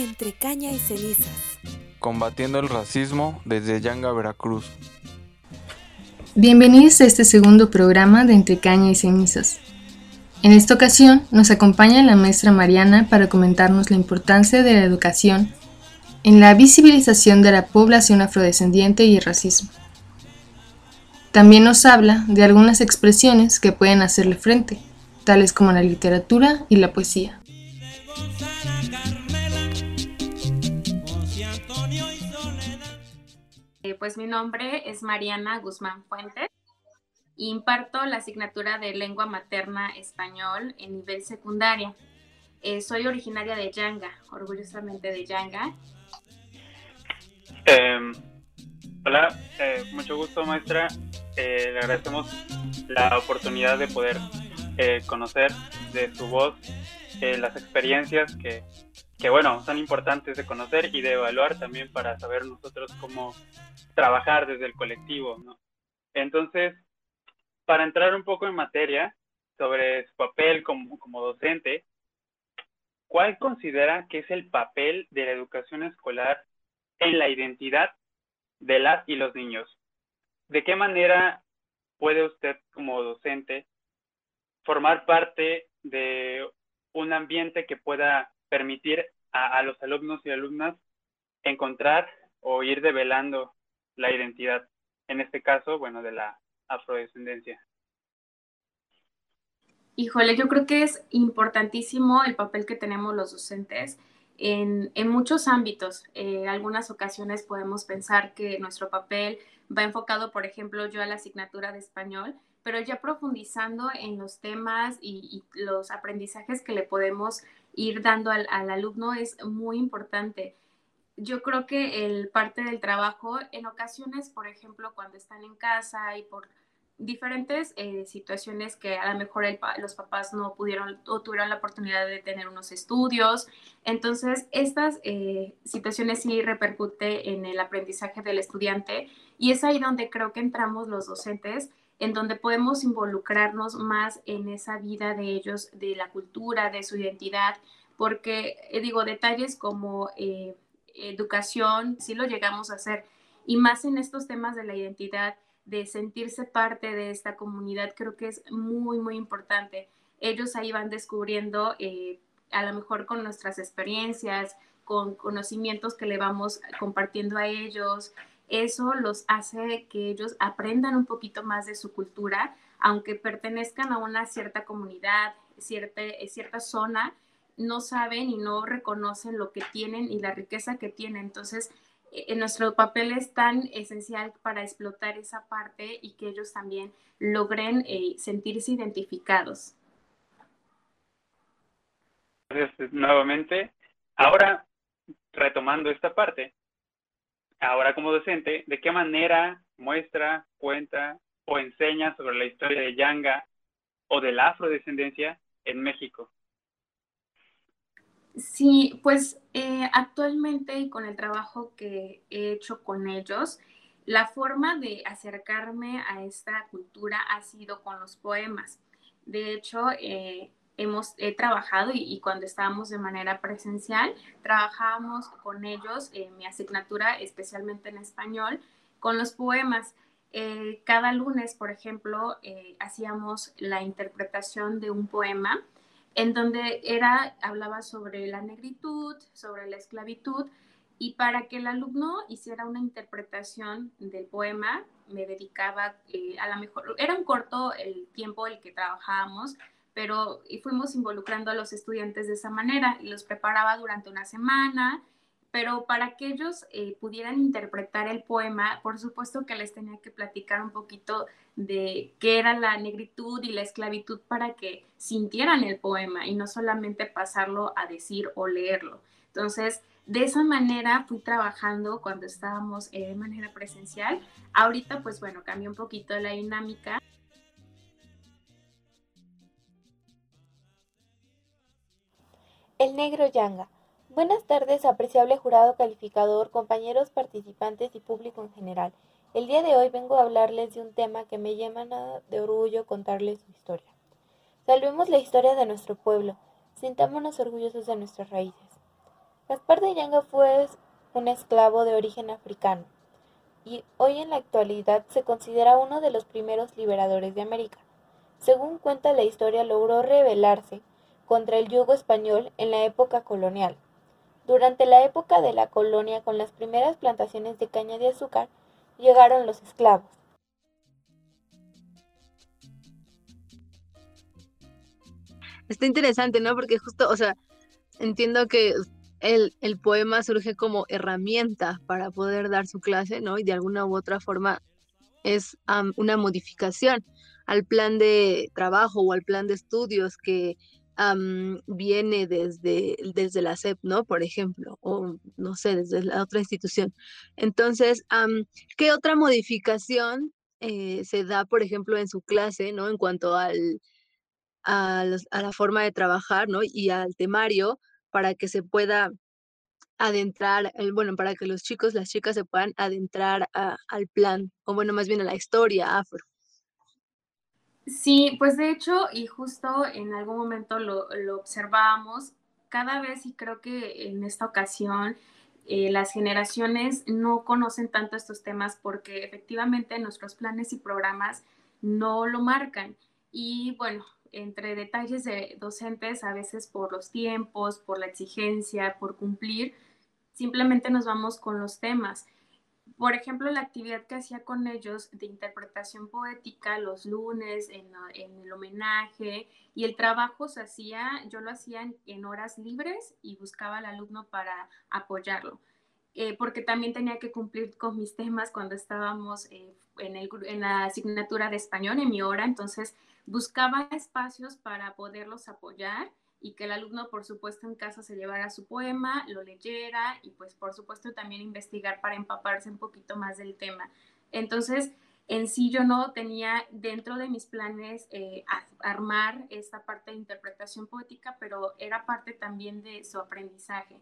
Entre caña y cenizas. Combatiendo el racismo desde Yanga, Veracruz. Bienvenidos a este segundo programa de Entre caña y cenizas. En esta ocasión nos acompaña la maestra Mariana para comentarnos la importancia de la educación en la visibilización de la población afrodescendiente y el racismo. También nos habla de algunas expresiones que pueden hacerle frente, tales como la literatura y la poesía. Pues mi nombre es Mariana Guzmán Fuentes. Imparto la asignatura de lengua materna español en nivel secundaria. Eh, soy originaria de Yanga, orgullosamente de Yanga. Em, hola, eh, mucho gusto maestra. le agradecemos la oportunidad de poder conocer de su voz las experiencias que, que, bueno, son importantes de conocer y de evaluar también para saber nosotros cómo trabajar desde el colectivo, ¿no? Entonces, para entrar un poco en materia sobre su papel como, como docente, ¿cuál considera que es el papel de la educación escolar en la identidad de las y los niños? ¿De qué manera puede usted como docente formar parte de un ambiente que pueda permitir a, los alumnos y alumnas encontrar o ir develando la identidad, en este caso, bueno, de la afrodescendencia. Híjole, yo creo que es importantísimo el papel que tenemos los docentes en, muchos ámbitos. En algunas ocasiones podemos pensar que nuestro papel va enfocado, por ejemplo, yo a la asignatura de español, pero ya profundizando en los temas y, los aprendizajes que le podemos ir dando al, alumno es muy importante. Yo creo que el parte del trabajo, en ocasiones, por ejemplo, cuando están en casa y por diferentes eh, situaciones que a lo mejor los papás no pudieron o tuvieron la oportunidad de tener unos estudios. Entonces, estas eh, situaciones sí repercute en el aprendizaje del estudiante y es ahí donde creo que entramos los docentes en donde podemos involucrarnos más en esa vida de ellos, de la cultura, de su identidad, porque eh, digo, detalles como eh, educación, sí lo llegamos a hacer, y más en estos temas de la identidad, de sentirse parte de esta comunidad, creo que es muy, muy importante. Ellos ahí van descubriendo, eh, a lo mejor con nuestras experiencias, con conocimientos que le vamos compartiendo a ellos, eso los hace que ellos aprendan un poquito más de su cultura, aunque pertenezcan a una cierta comunidad, cierta, cierta zona, no saben y no reconocen lo que tienen y la riqueza que tienen. Entonces, en eh, nuestro papel es tan esencial para explotar esa parte y que ellos también logren eh, sentirse identificados. Gracias nuevamente. Ahora, retomando esta parte, ahora como docente, ¿de qué manera muestra, cuenta o enseña sobre la historia de Yanga o de la afrodescendencia en México? Sí, pues eh, actualmente y con el trabajo que he hecho con ellos, la forma de acercarme a esta cultura ha sido con los poemas. De hecho, eh, hemos trabajado y, cuando estábamos de manera presencial, trabajábamos con ellos en mi asignatura, especialmente en español, con los poemas. Eh, cada lunes, por ejemplo, eh, hacíamos la interpretación de un poema en donde era, hablaba sobre la negritud, sobre la esclavitud, y para que el alumno hiciera una interpretación del poema, me dedicaba eh, a la mejor, era un corto el tiempo el que trabajábamos, pero y fuimos involucrando a los estudiantes de esa manera y los preparaba durante una semana, pero para que ellos eh, pudieran interpretar el poema, por supuesto que les tenía que platicar un poquito de qué era la negritud y la esclavitud para que sintieran el poema y no solamente pasarlo a decir o leerlo. Entonces, de esa manera fui trabajando cuando estábamos eh, de manera presencial. Ahorita, pues bueno, cambió un poquito la dinámica. El negro Yanga. Buenas tardes, apreciable jurado calificador, compañeros participantes y público en general. El día de hoy vengo a hablarles de un tema que me llena de orgullo contarles su historia. Salvemos la historia de nuestro pueblo, sintámonos orgullosos de nuestras raíces. Gaspar de Yanga fue un esclavo de origen africano y hoy en la actualidad se considera uno de los primeros liberadores de América. Según cuenta la historia, logró rebelarse contra el yugo español en la época colonial. Durante la época de la colonia, con las primeras plantaciones de caña de azúcar, llegaron los esclavos. Está interesante, ¿no? Porque justo, o sea, entiendo que el, el, poema surge como herramienta para poder dar su clase, ¿no? Y de alguna u otra forma es una modificación al plan de trabajo o al plan de estudios que viene desde, desde la SEP, ¿no? Por ejemplo, o no sé, desde la otra institución. Entonces, ¿qué otra modificación eh, se da, por ejemplo, en su clase, ¿no? En cuanto al, a, la forma de trabajar, ¿no? Y al temario para que se pueda adentrar, bueno, para que los chicos, las chicas se puedan adentrar al plan, o bueno, más bien a la historia. Sí, pues de hecho, y justo en algún momento lo, lo observábamos, cada vez y creo que en esta ocasión eh, las generaciones no conocen tanto estos temas porque efectivamente nuestros planes y programas no lo marcan. Y bueno, entre detalles de docentes, a veces por los tiempos, por la exigencia, por cumplir, simplemente nos vamos con los temas. Por ejemplo, la actividad que hacía con ellos de interpretación poética los lunes en, el homenaje y el trabajo se hacía, yo lo hacía en, horas libres y buscaba al alumno para apoyarlo. Eh, porque también tenía que cumplir con mis temas cuando estábamos eh, en, en la asignatura de español, en mi hora, entonces buscaba espacios para poderlos apoyar y que el alumno, por supuesto, en casa se llevara su poema, lo leyera y pues por supuesto también investigar para empaparse un poquito más del tema. Entonces, en sí yo no tenía dentro de mis planes eh, armar esta parte de interpretación poética, pero era parte también de su aprendizaje.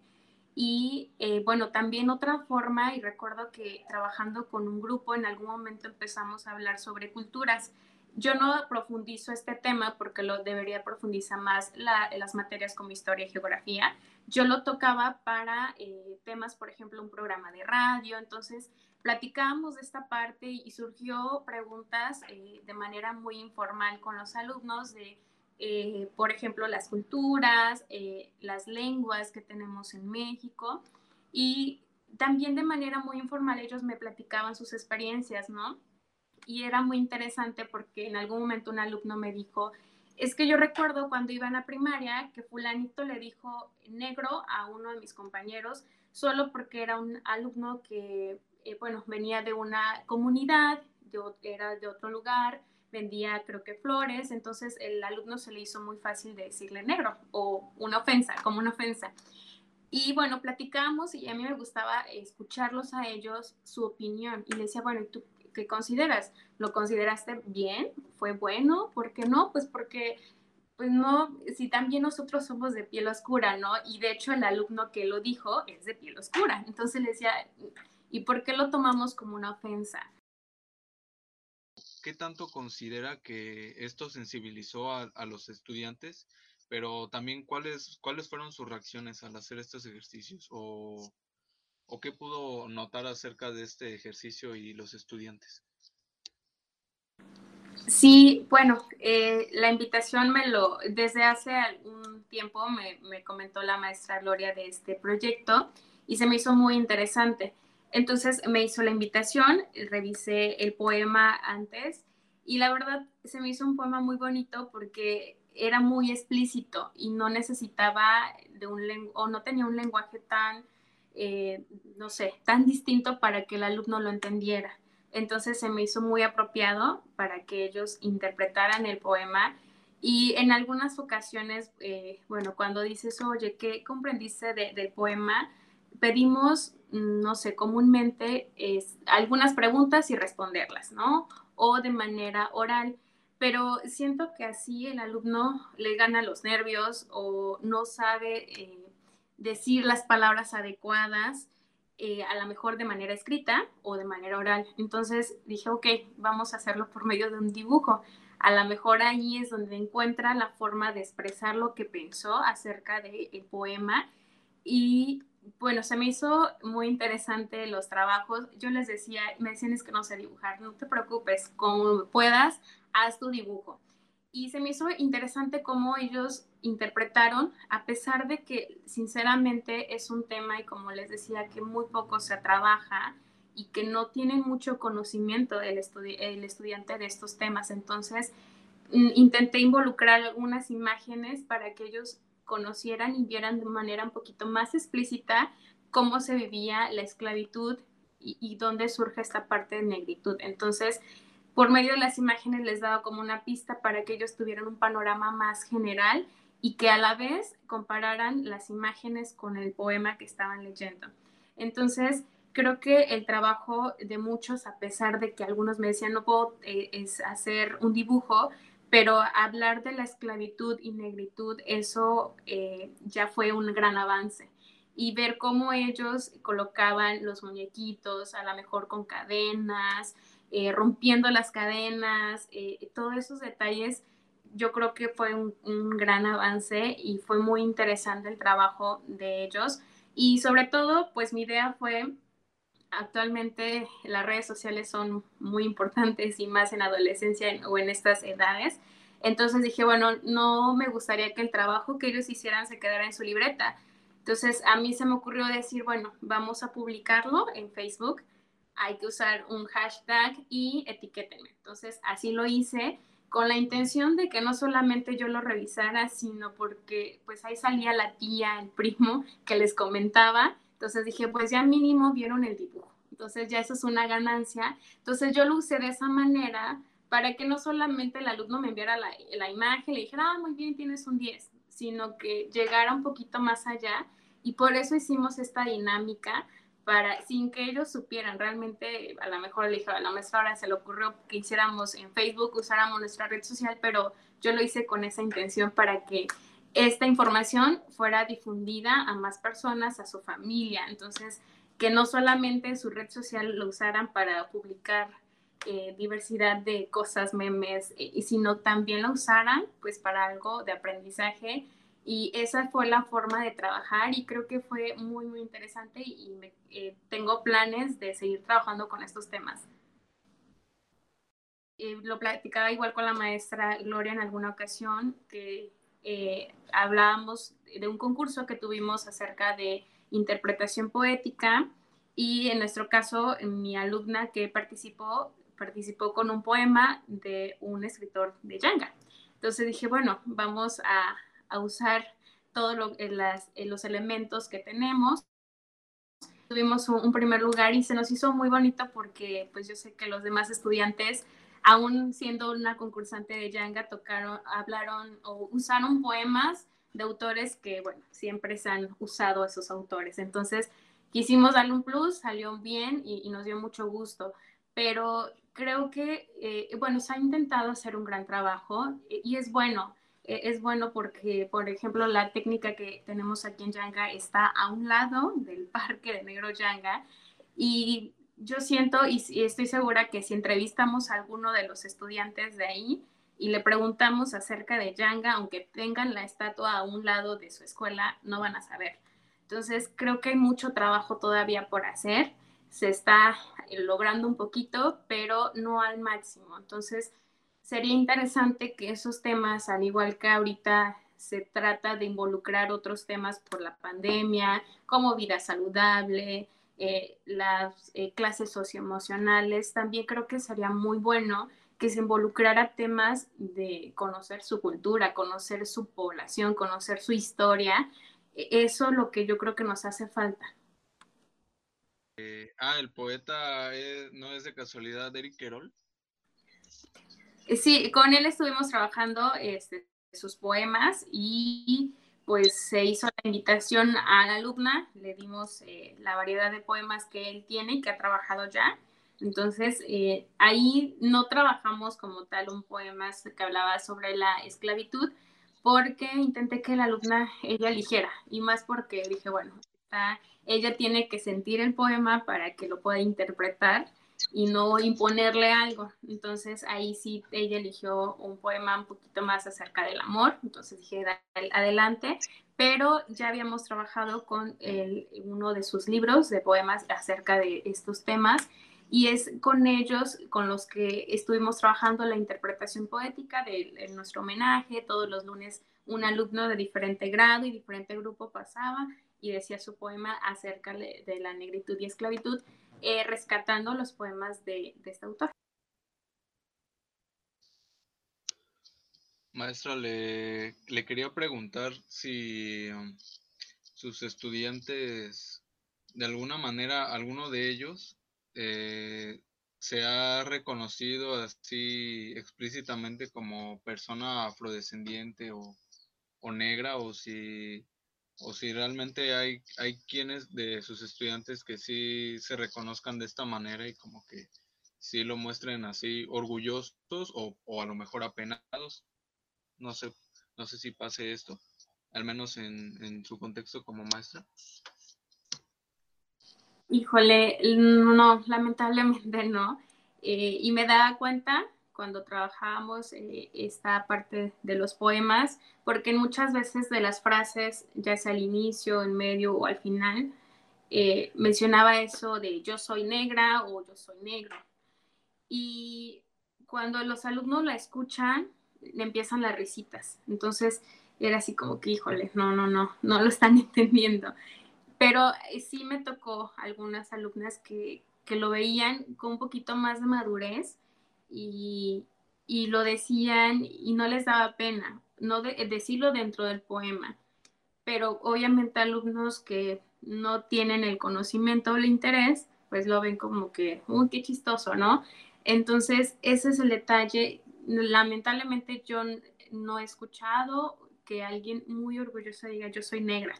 Y eh, bueno, también otra forma, y recuerdo que trabajando con un grupo en algún momento empezamos a hablar sobre culturas yo no profundizo este tema porque lo debería profundizar más las materias como historia y geografía. Yo lo tocaba para eh, temas, por ejemplo, un programa de radio. Entonces, platicábamos de esta parte y surgió preguntas eh, de manera muy informal con los alumnos de, eh, por ejemplo, las culturas, las lenguas que tenemos en México. Y también de manera muy informal ellos me platicaban sus experiencias, ¿no? Y era muy interesante porque en algún momento un alumno me dijo, es que yo recuerdo cuando iba a la primaria que fulanito le dijo negro a uno de mis compañeros solo porque era un alumno que, eh, bueno, venía de una comunidad, era de otro lugar, vendía creo que flores, entonces el alumno se le hizo muy fácil de decirle negro o una ofensa, como una ofensa. Y bueno, platicamos y a mí me gustaba escucharlos a ellos, su opinión. Y le decía, bueno, ¿y tú ¿qué consideras? ¿Lo consideraste bien? ¿Fue bueno? ¿Por qué no? Pues porque, pues no, si también nosotros somos de piel oscura, ¿no? Y de hecho el alumno que lo dijo es de piel oscura. Entonces le decía, ¿y por qué lo tomamos como una ofensa? ¿Qué tanto considera que esto sensibilizó a, los estudiantes? Pero también, ¿cuáles, ¿cuáles fueron sus reacciones al hacer estos ejercicios? ¿O o qué pudo notar acerca de este ejercicio y los estudiantes? Sí, bueno, eh, la invitación me lo, desde hace algún tiempo me, me, comentó la maestra Gloria de este proyecto y se me hizo muy interesante. Entonces me hizo la invitación, revisé el poema antes y la verdad se me hizo un poema muy bonito porque era muy explícito y no necesitaba de un o no tenía un lenguaje tan eh, no sé, tan distinto para que el alumno lo entendiera. Entonces se me hizo muy apropiado para que ellos interpretaran el poema y en algunas ocasiones, eh, bueno, cuando dices, oye, ¿qué comprendiste del poema? Pedimos, no sé, comúnmente es, algunas preguntas y responderlas, ¿no? O de manera oral pero siento que así el alumno le gana los nervios o no sabe eh, decir las palabras adecuadas, eh, a lo mejor de manera escrita o de manera oral. Entonces dije, ok, vamos a hacerlo por medio de un dibujo. A lo mejor ahí es donde encuentra la forma de expresar lo que pensó acerca del poema y bueno, se me hizo muy interesante los trabajos. Yo les decía, me decían es que no sé dibujar, no te preocupes, como puedas, haz tu dibujo. Y se me hizo interesante cómo ellos interpretaron, a pesar de que sinceramente es un tema y como les decía que muy poco se trabaja y que no tienen mucho conocimiento el, el estudiante de estos temas. Entonces, mm, intenté involucrar algunas imágenes para que ellos conocieran y vieran de manera un poquito más explícita cómo se vivía la esclavitud y, dónde surge esta parte de negritud. Entonces, por medio de las imágenes les daba como una pista para que ellos tuvieran un panorama más general y que a la vez compararan las imágenes con el poema que estaban leyendo. Entonces, creo que el trabajo de muchos, a pesar de que algunos me decían no puedo eh, es hacer un dibujo, pero hablar de la esclavitud y negritud, eso eh, ya fue un gran avance. Y ver cómo ellos colocaban los muñequitos, a lo mejor con cadenas, eh, rompiendo las cadenas, eh, todos esos detalles, yo creo que fue un, un, gran avance y fue muy interesante el trabajo de ellos. Y sobre todo, pues mi idea fue, actualmente las redes sociales son muy importantes y más en adolescencia o en estas edades. Entonces dije, bueno, no me gustaría que el trabajo que ellos hicieran se quedara en su libreta. Entonces a mí se me ocurrió decir, bueno, vamos a publicarlo en Facebook, hay que usar un hashtag y etiquétenme. Entonces así lo hice con la intención de que no solamente yo lo revisara, sino porque pues ahí salía la tía, el primo que les comentaba. Entonces dije, pues ya mínimo vieron el dibujo. Entonces ya eso es una ganancia. Entonces yo lo usé de esa manera para que no solamente el alumno me enviara la, la imagen, le dijera, ah, muy bien, tienes un 10, sino que llegara un poquito más allá. Y por eso hicimos esta dinámica, para, sin que ellos supieran, realmente a lo mejor le dije a la maestra ahora se le ocurrió que hiciéramos en Facebook, usáramos nuestra red social, pero yo lo hice con esa intención para que esta información fuera difundida a más personas, a su familia. Entonces, que no solamente su red social lo usaran para publicar eh, diversidad de cosas, memes, eh, sino también lo usaran pues para algo de aprendizaje. Y esa fue la forma de trabajar y creo que fue muy, muy interesante y eh, tengo planes de seguir trabajando con estos temas. lo platicaba igual con la maestra Gloria en alguna ocasión, que hablábamos de un concurso que tuvimos acerca de interpretación poética y en nuestro caso mi alumna que participó participó con un poema de un escritor de Yanga. Entonces dije, bueno, vamos a, usar todos eh, eh, los elementos que tenemos. Tuvimos un, primer lugar y se nos hizo muy bonito porque pues yo sé que los demás estudiantes, aún siendo una concursante de Yanga, tocaron, hablaron o usaron poemas de autores que, bueno, siempre se han usado esos autores. Entonces, quisimos darle un plus, salió bien y, y nos dio mucho gusto. Pero creo que, eh, bueno, se ha intentado hacer un gran trabajo y es bueno, es bueno porque, por ejemplo, la técnica que tenemos aquí en Yanga está a un lado del parque de Negro Yanga y yo siento y, estoy segura que si entrevistamos a alguno de los estudiantes de ahí y le preguntamos acerca de Yanga, aunque tengan la estatua a un lado de su escuela, no van a saber. Entonces, creo que hay mucho trabajo todavía por hacer se está logrando un poquito, pero no al máximo. Entonces, sería interesante que esos temas, al igual que ahorita se trata de involucrar otros temas por la pandemia, como vida saludable, eh, las eh, clases socioemocionales, también creo que sería muy bueno que se involucrara temas de conocer su cultura, conocer su población, conocer su historia. E, eso es lo que yo creo que nos hace falta. Eh, ah, el poeta no es de casualidad Eric Querol. Eh, sí, con él estuvimos trabajando este, sus poemas y pues se hizo la invitación a la alumna, le dimos eh, la variedad de poemas que él tiene y que ha trabajado ya. Entonces, ahí no trabajamos como tal un poema que hablaba sobre la esclavitud, porque intenté que la alumna ella eligiera, y más porque dije, bueno, ella tiene que sentir el poema para que lo pueda interpretar y no imponerle algo. Entonces ahí sí ella eligió un poema un poquito más acerca del amor, entonces dije adelante, pero ya habíamos trabajado con uno de sus libros de poemas acerca de estos temas y es con ellos con los que estuvimos trabajando la interpretación poética de, nuestro homenaje. Todos los lunes un alumno de diferente grado y diferente grupo pasaba y decía su poema acerca de, la negritud y esclavitud, eh, rescatando los poemas de, este autor. Maestra, le, quería preguntar si um, sus estudiantes, de alguna manera, alguno de ellos eh, se ha reconocido así explícitamente como persona afrodescendiente o, negra o si o si realmente hay, hay quienes de sus estudiantes que sí se reconozcan de esta manera y como que sí lo muestren así orgullosos o, o a lo mejor apenados. No sé, no sé si pase esto, al menos en, en su contexto como maestra. Híjole, no, lamentablemente no. Eh, y me da cuenta cuando trabajábamos eh, esta parte de los poemas, porque muchas veces de las frases, ya sea al inicio, en medio o al final, eh, mencionaba eso de yo soy negra o yo soy negro. Y cuando los alumnos la escuchan, le empiezan las risitas. Entonces era así como que, híjole, no, no, no, no lo están entendiendo. Pero eh, sí me tocó algunas alumnas que, lo veían con un poquito más de madurez y, lo decían y no les daba pena, no decirlo dentro del poema. Pero obviamente alumnos que no tienen el conocimiento o el interés, pues lo ven como que, uy, qué chistoso, ¿no? Entonces, ese es el detalle. Lamentablemente yo no he escuchado que alguien muy orgulloso diga, yo soy negra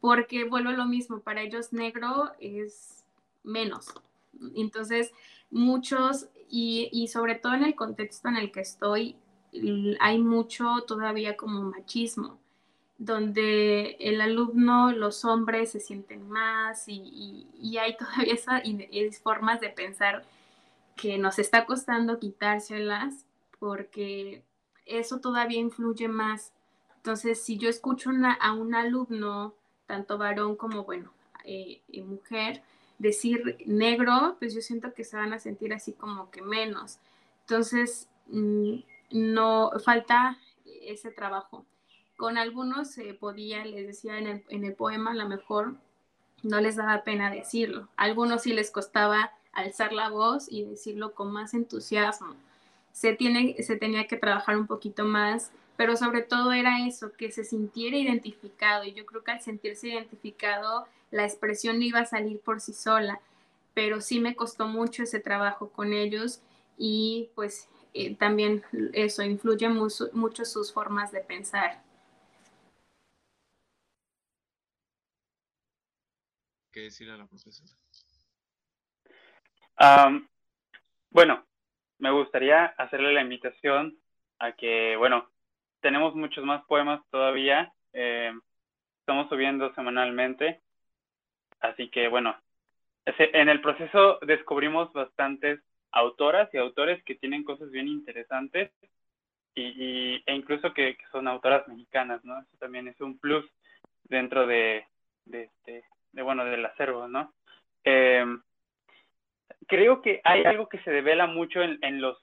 porque vuelvo lo mismo, para ellos negro es menos. Entonces, muchos, y, sobre todo en el contexto en el que estoy, hay mucho todavía como machismo, donde el alumno, los hombres se sienten más y, hay todavía esas formas de pensar que nos está costando quitárselas porque eso todavía influye más. Entonces, si yo escucho a un alumno tanto varón como, bueno, eh, mujer, decir negro, pues yo siento que se van a sentir así como que menos. Entonces, mm, no falta ese trabajo. Con algunos se podía, les decía en el, en el poema, a lo mejor no les daba pena decirlo. Algunos sí les costaba alzar la voz y decirlo con más entusiasmo. Se, tiene, se tenía que trabajar un poquito más pero sobre todo era eso, que se sintiera identificado y yo creo que al sentirse identificado la expresión iba a salir por sí sola, pero sí me costó mucho ese trabajo con ellos y pues eh, también eso influye mucho, mucho sus formas de pensar. ¿Qué decir a la profesora? bueno, me gustaría hacerle la invitación a que, bueno, tenemos muchos más poemas todavía. Eh, estamos subiendo semanalmente. Así que bueno, en el proceso descubrimos bastantes autoras y autores que tienen cosas bien interesantes y, e incluso que, son autoras mexicanas, ¿no? Eso también es un plus dentro de, de, este, de bueno, del acervo, ¿no? Eh, creo que hay algo que se devela mucho en, en los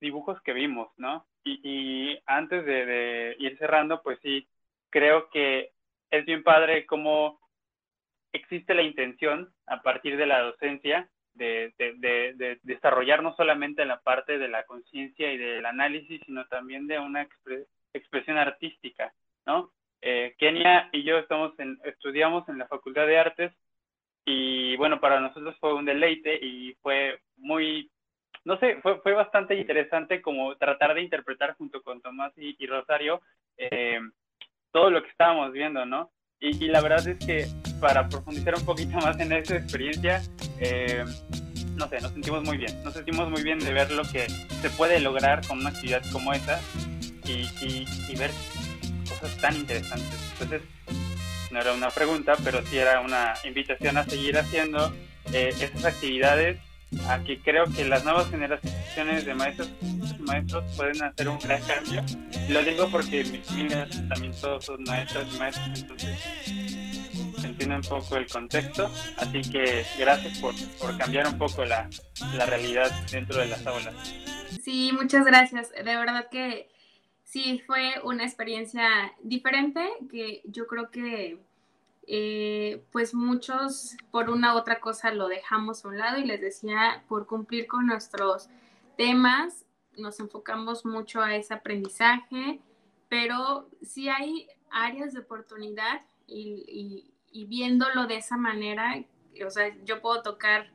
dibujos que vimos, ¿no? Y, antes de, ir cerrando, pues sí, creo que es bien padre cómo existe la intención a partir de la docencia de, desarrollar no solamente la parte de la conciencia y del análisis, sino también de una expresión artística, ¿no? Eh, Kenia y yo estamos en, estudiamos en la Facultad de Artes y bueno, para nosotros fue un deleite y fue muy no sé, fue, fue bastante interesante como tratar de interpretar junto con Tomás y, Rosario eh, todo lo que estábamos viendo, ¿no? Y, la verdad es que para profundizar un poquito más en esa experiencia, eh, no sé, nos sentimos muy bien, nos sentimos muy bien de ver lo que se puede lograr con una actividad como esa y, y ver cosas tan interesantes. Entonces, no era una pregunta, pero sí era una invitación a seguir haciendo eh, esas actividades a que creo que las nuevas generaciones de maestros maestros pueden hacer un gran cambio. Y lo digo porque mis niñas también todos son maestras y maestros, entonces entiende un poco el contexto. Así que gracias por, por cambiar un poco la, la realidad dentro de las aulas. Sí, muchas gracias. De verdad que sí, fue una experiencia diferente que yo creo que eh, pues muchos por una u otra cosa lo dejamos a un lado y les decía, por cumplir con nuestros temas, nos enfocamos mucho a ese aprendizaje, pero sí hay áreas de oportunidad y, viéndolo de esa manera, o sea, yo puedo tocar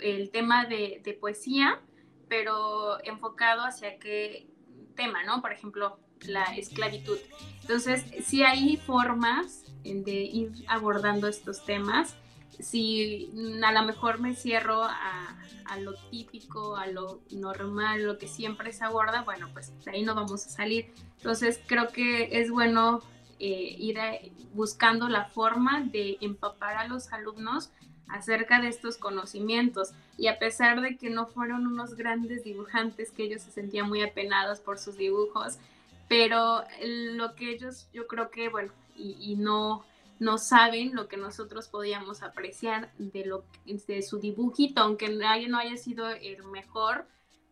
el tema de, de poesía, pero enfocado hacia qué tema, ¿no? Por ejemplo, la esclavitud. Entonces, sí hay formas de ir abordando estos temas. Si a lo mejor me cierro a, lo típico, a lo normal, lo que siempre se aborda, bueno, pues de ahí no vamos a salir. Entonces, creo que es bueno eh, ir buscando la forma de empapar a los alumnos acerca de estos conocimientos. Y a pesar de que no fueron unos grandes dibujantes, que ellos se sentían muy apenados por sus dibujos, pero lo que ellos, yo creo que, bueno, y, no, no saben lo que nosotros podíamos apreciar de, lo, de su dibujito, aunque no haya sido el mejor,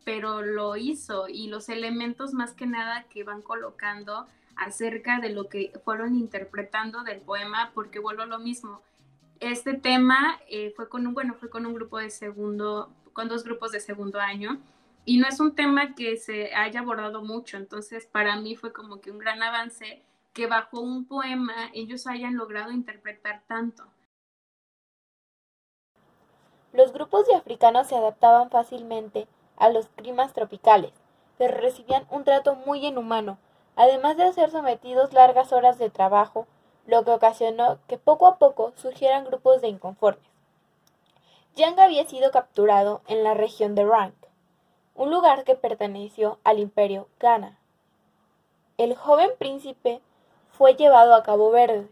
pero lo hizo y los elementos más que nada que van colocando acerca de lo que fueron interpretando del poema, porque vuelvo a lo mismo, este tema eh, fue con un, bueno, fue con un grupo de segundo, con dos grupos de segundo año, y no es un tema que se haya abordado mucho, entonces para mí fue como que un gran avance que bajo un poema ellos hayan logrado interpretar tanto. Los grupos de africanos se adaptaban fácilmente a los climas tropicales, pero recibían un trato muy inhumano, además de ser sometidos largas horas de trabajo lo que ocasionó que poco a poco surgieran grupos de inconformes. Yang había sido capturado en la región de Rank, un lugar que perteneció al imperio Ghana. El joven príncipe fue llevado a Cabo Verde.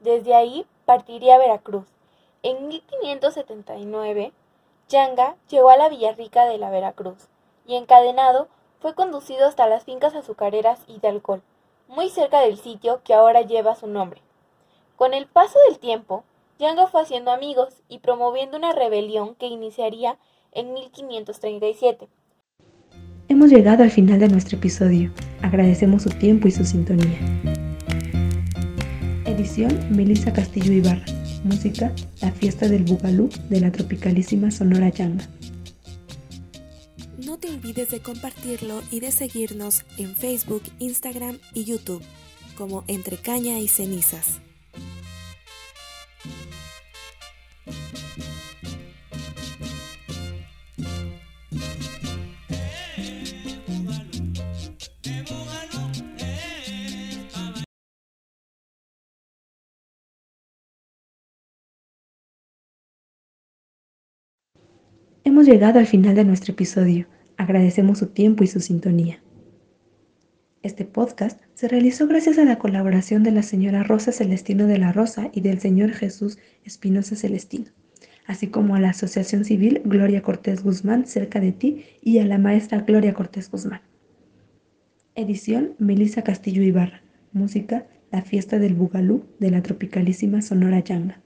Desde ahí partiría a Veracruz. En 1579, Yanga llegó a la Villarrica de la Veracruz y encadenado fue conducido hasta las fincas azucareras y de alcohol, muy cerca del sitio que ahora lleva su nombre. Con el paso del tiempo, Yanga fue haciendo amigos y promoviendo una rebelión que iniciaría en 1537. Hemos llegado al final de nuestro episodio. Agradecemos su tiempo y su sintonía. Edición Melissa Castillo Ibarra. Música La fiesta del Bugalú de la tropicalísima Sonora Yanga. No te olvides de compartirlo y de seguirnos en Facebook, Instagram y YouTube como Entre Caña y Cenizas. Hemos llegado al final de nuestro episodio. Agradecemos su tiempo y su sintonía. Este podcast se realizó gracias a la colaboración de la señora Rosa Celestino de la Rosa y del señor Jesús Espinosa Celestino, así como a la Asociación Civil Gloria Cortés Guzmán cerca de ti y a la maestra Gloria Cortés Guzmán. Edición Melissa Castillo Ibarra. Música La fiesta del Bugalú de la tropicalísima Sonora Yanga.